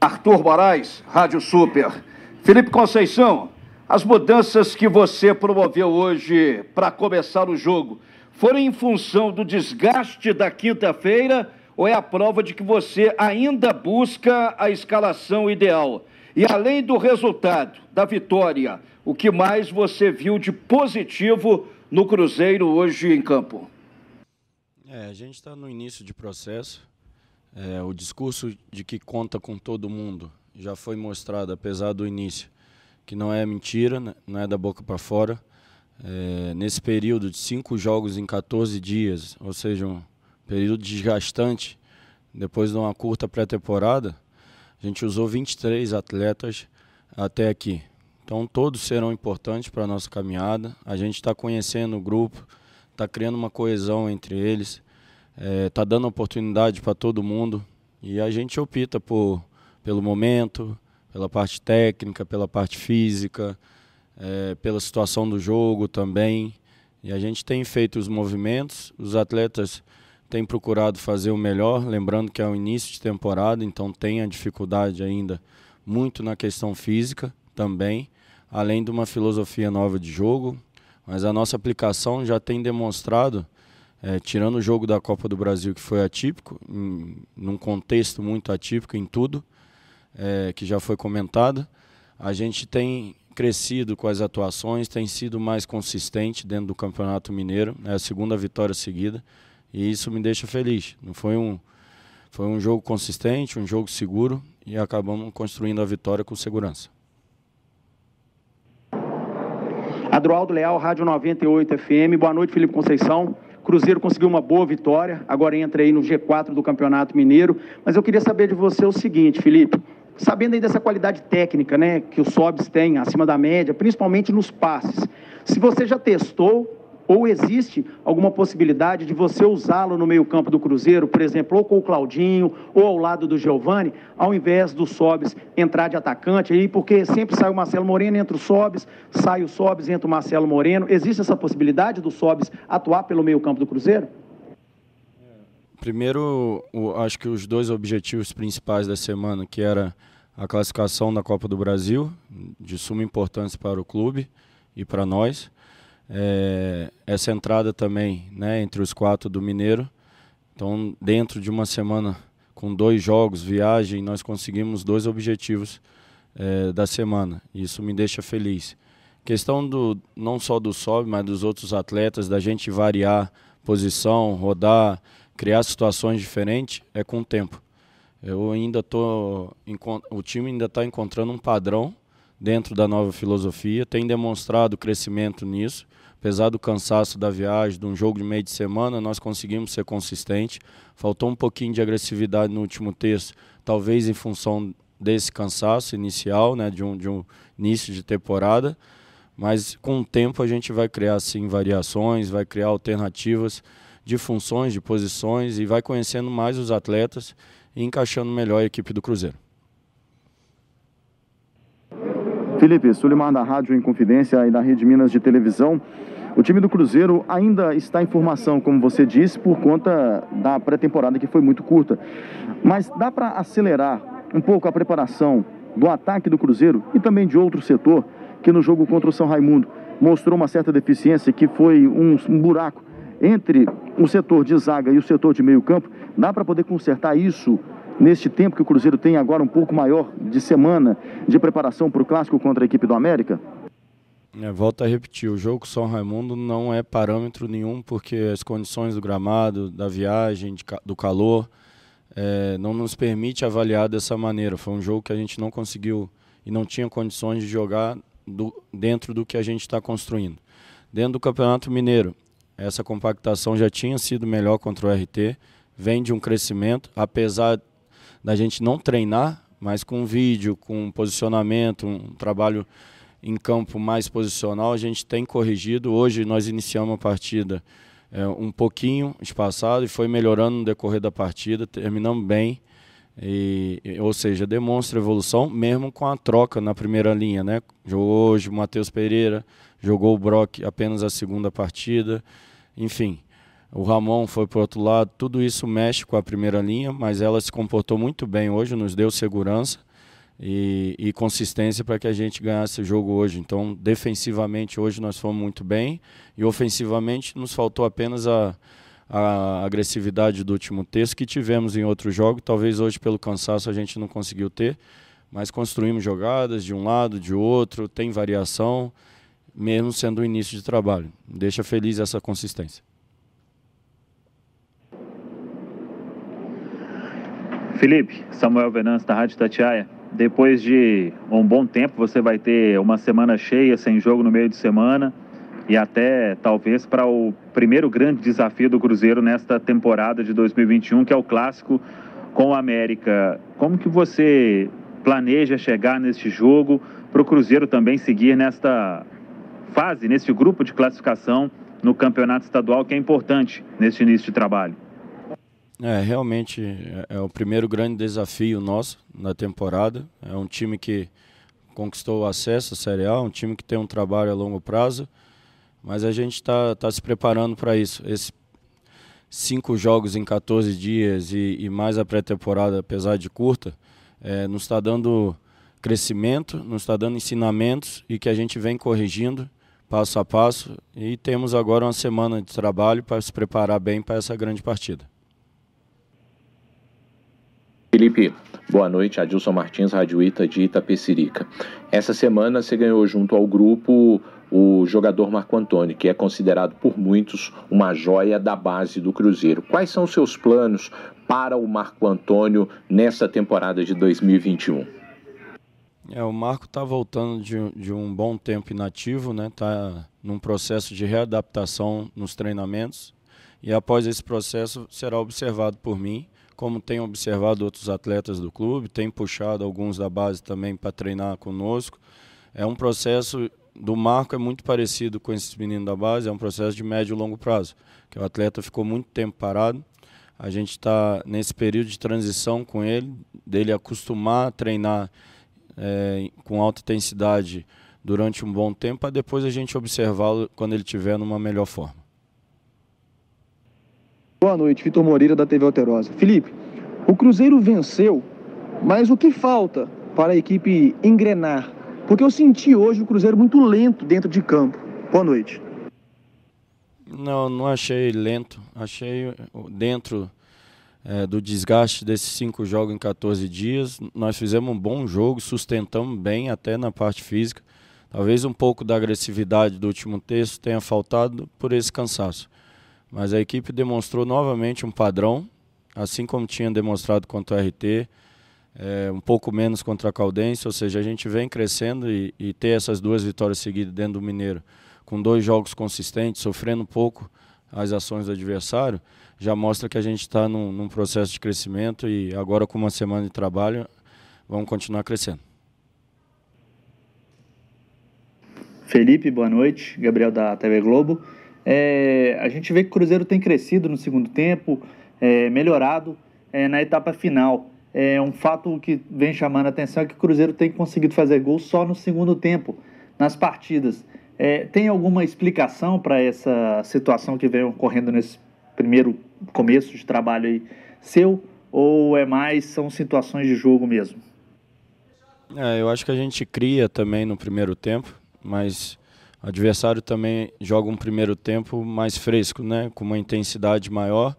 Arthur Moraes, Rádio Super. Felipe Conceição, as mudanças que você promoveu hoje para começar o jogo foram em função do desgaste da quinta-feira ou é a prova de que você ainda busca a escalação ideal? E além do resultado, da vitória, o que mais você viu de positivo no Cruzeiro hoje em campo? É, a gente está no início de processo. É, o discurso de que conta com todo mundo já foi mostrado, apesar do início, que não é mentira, né? não é da boca para fora. É, nesse período de cinco jogos em 14 dias, ou seja, um período desgastante, depois de uma curta pré-temporada, a gente usou 23 atletas até aqui. Então todos serão importantes para a nossa caminhada. A gente está conhecendo o grupo, está criando uma coesão entre eles, está é, dando oportunidade para todo mundo. E a gente opta por, pelo momento, pela parte técnica, pela parte física, é, pela situação do jogo também. E a gente tem feito os movimentos, os atletas têm procurado fazer o melhor, lembrando que é o início de temporada, então tem a dificuldade ainda muito na questão física também além de uma filosofia nova de jogo, mas a nossa aplicação já tem demonstrado, é, tirando o jogo da Copa do Brasil, que foi atípico, em, num contexto muito atípico em tudo, é, que já foi comentado, a gente tem crescido com as atuações, tem sido mais consistente dentro do Campeonato Mineiro, é a segunda vitória seguida, e isso me deixa feliz. Não foi um, foi um jogo consistente, um jogo seguro, e acabamos construindo a vitória com segurança. Adroaldo Leal, Rádio 98 FM. Boa noite, Felipe Conceição. Cruzeiro conseguiu uma boa vitória, agora entra aí no G4 do Campeonato Mineiro. Mas eu queria saber de você o seguinte, Felipe. Sabendo aí dessa qualidade técnica, né, que o Sobs tem acima da média, principalmente nos passes. Se você já testou ou existe alguma possibilidade de você usá-lo no meio-campo do Cruzeiro, por exemplo, ou com o Claudinho, ou ao lado do Giovani, ao invés do Sobes entrar de atacante aí, porque sempre sai o Marcelo Moreno, entra o Sobes, sai o Sobes, entra o Marcelo Moreno. Existe essa possibilidade do Sobes atuar pelo meio-campo do Cruzeiro? Primeiro, acho que os dois objetivos principais da semana, que era a classificação da Copa do Brasil, de suma importância para o clube e para nós, é, essa entrada também né, entre os quatro do Mineiro. Então, dentro de uma semana com dois jogos, viagem, nós conseguimos dois objetivos é, da semana. Isso me deixa feliz. Questão do não só do sobe, mas dos outros atletas, da gente variar posição, rodar, criar situações diferentes, é com o tempo. Eu ainda tô, o time ainda está encontrando um padrão dentro da nova filosofia, tem demonstrado crescimento nisso apesar do cansaço da viagem, de um jogo de meio de semana, nós conseguimos ser consistentes. Faltou um pouquinho de agressividade no último terço, talvez em função desse cansaço inicial, né, de um, de um início de temporada. Mas com o tempo a gente vai criar sim variações, vai criar alternativas de funções, de posições e vai conhecendo mais os atletas e encaixando melhor a equipe do Cruzeiro. Felipe, Sulimar da Rádio em Confidência e da Rede Minas de Televisão. O time do Cruzeiro ainda está em formação, como você disse, por conta da pré-temporada que foi muito curta. Mas dá para acelerar um pouco a preparação do ataque do Cruzeiro e também de outro setor que no jogo contra o São Raimundo mostrou uma certa deficiência, que foi um, um buraco entre o setor de zaga e o setor de meio campo. Dá para poder consertar isso neste tempo que o Cruzeiro tem agora um pouco maior de semana de preparação para o clássico contra a equipe do América? É, volto a repetir, o jogo São Raimundo não é parâmetro nenhum, porque as condições do gramado, da viagem, de, do calor, é, não nos permite avaliar dessa maneira. Foi um jogo que a gente não conseguiu e não tinha condições de jogar do, dentro do que a gente está construindo. Dentro do Campeonato Mineiro, essa compactação já tinha sido melhor contra o RT, vem de um crescimento, apesar da gente não treinar, mas com vídeo, com posicionamento, um trabalho em campo mais posicional, a gente tem corrigido. Hoje nós iniciamos a partida é, um pouquinho espaçado e foi melhorando no decorrer da partida, terminamos bem. E, ou seja, demonstra evolução mesmo com a troca na primeira linha, né? Jogou hoje o Matheus Pereira, jogou o Brock apenas a segunda partida, enfim. O Ramon foi para o outro lado, tudo isso mexe com a primeira linha, mas ela se comportou muito bem hoje, nos deu segurança e, e consistência para que a gente ganhasse o jogo hoje. Então, defensivamente, hoje nós fomos muito bem e ofensivamente nos faltou apenas a, a agressividade do último terço que tivemos em outro jogo. Talvez hoje, pelo cansaço, a gente não conseguiu ter, mas construímos jogadas de um lado, de outro, tem variação, mesmo sendo o início de trabalho. Deixa feliz essa consistência. Felipe, Samuel Venâncio da Rádio Tatiaia depois de um bom tempo, você vai ter uma semana cheia, sem jogo no meio de semana, e até talvez para o primeiro grande desafio do Cruzeiro nesta temporada de 2021, que é o clássico com o América. Como que você planeja chegar neste jogo para o Cruzeiro também seguir nesta fase, neste grupo de classificação no campeonato estadual, que é importante neste início de trabalho? É, realmente é, é o primeiro grande desafio nosso na temporada. É um time que conquistou o acesso à Série A, um time que tem um trabalho a longo prazo, mas a gente está tá se preparando para isso. Esses cinco jogos em 14 dias e, e mais a pré-temporada, apesar de curta, é, nos está dando crescimento, nos está dando ensinamentos e que a gente vem corrigindo passo a passo e temos agora uma semana de trabalho para se preparar bem para essa grande partida. Felipe, boa noite. Adilson Martins, Rádio Ita de Itapecerica. Essa semana você ganhou junto ao grupo o jogador Marco Antônio, que é considerado por muitos uma joia da base do Cruzeiro. Quais são seus planos para o Marco Antônio nessa temporada de 2021? É, o Marco está voltando de, de, um bom tempo inativo, né? Está num processo de readaptação nos treinamentos e após esse processo será observado por mim como tem observado outros atletas do clube, tem puxado alguns da base também para treinar conosco. É um processo do Marco é muito parecido com esses meninos da base, é um processo de médio e longo prazo, que o atleta ficou muito tempo parado. A gente está nesse período de transição com ele, dele acostumar a treinar é, com alta intensidade durante um bom tempo, para depois a gente observá-lo quando ele estiver numa melhor forma. Boa noite, Vitor Moreira da TV Alterosa. Felipe, o Cruzeiro venceu, mas o que falta para a equipe engrenar? Porque eu senti hoje o Cruzeiro muito lento dentro de campo. Boa noite. Não, não achei lento. Achei dentro é, do desgaste desses cinco jogos em 14 dias. Nós fizemos um bom jogo, sustentamos bem até na parte física. Talvez um pouco da agressividade do último texto tenha faltado por esse cansaço. Mas a equipe demonstrou novamente um padrão, assim como tinha demonstrado contra o RT, é, um pouco menos contra a Caldense, ou seja, a gente vem crescendo e, e ter essas duas vitórias seguidas dentro do Mineiro, com dois jogos consistentes, sofrendo um pouco as ações do adversário, já mostra que a gente está num, num processo de crescimento e agora com uma semana de trabalho, vamos continuar crescendo. Felipe, boa noite. Gabriel da TV Globo. É, a gente vê que o Cruzeiro tem crescido no segundo tempo, é, melhorado é, na etapa final. É um fato que vem chamando a atenção é que o Cruzeiro tem conseguido fazer gols só no segundo tempo, nas partidas. É, tem alguma explicação para essa situação que vem ocorrendo nesse primeiro começo de trabalho aí seu? Ou é mais, são situações de jogo mesmo? É, eu acho que a gente cria também no primeiro tempo, mas o adversário também joga um primeiro tempo mais fresco, né? com uma intensidade maior,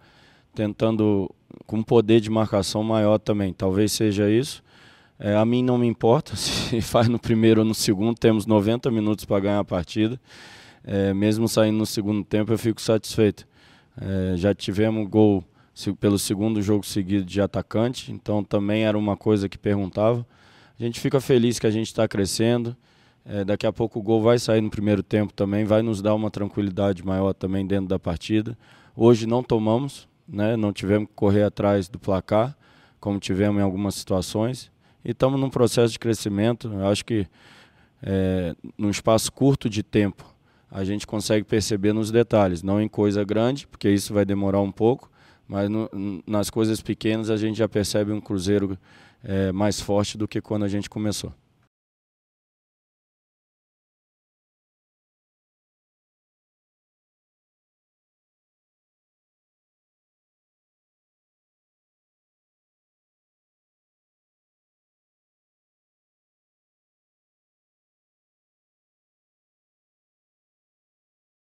tentando com um poder de marcação maior também. Talvez seja isso. É, a mim não me importa se faz no primeiro ou no segundo, temos 90 minutos para ganhar a partida. É, mesmo saindo no segundo tempo, eu fico satisfeito. É, já tivemos gol pelo segundo jogo seguido de atacante, então também era uma coisa que perguntava. A gente fica feliz que a gente está crescendo. É, daqui a pouco o gol vai sair no primeiro tempo também, vai nos dar uma tranquilidade maior também dentro da partida. Hoje não tomamos, né, não tivemos que correr atrás do placar, como tivemos em algumas situações. E estamos num processo de crescimento. Eu acho que é, num espaço curto de tempo a gente consegue perceber nos detalhes, não em coisa grande, porque isso vai demorar um pouco, mas no, nas coisas pequenas a gente já percebe um Cruzeiro é, mais forte do que quando a gente começou.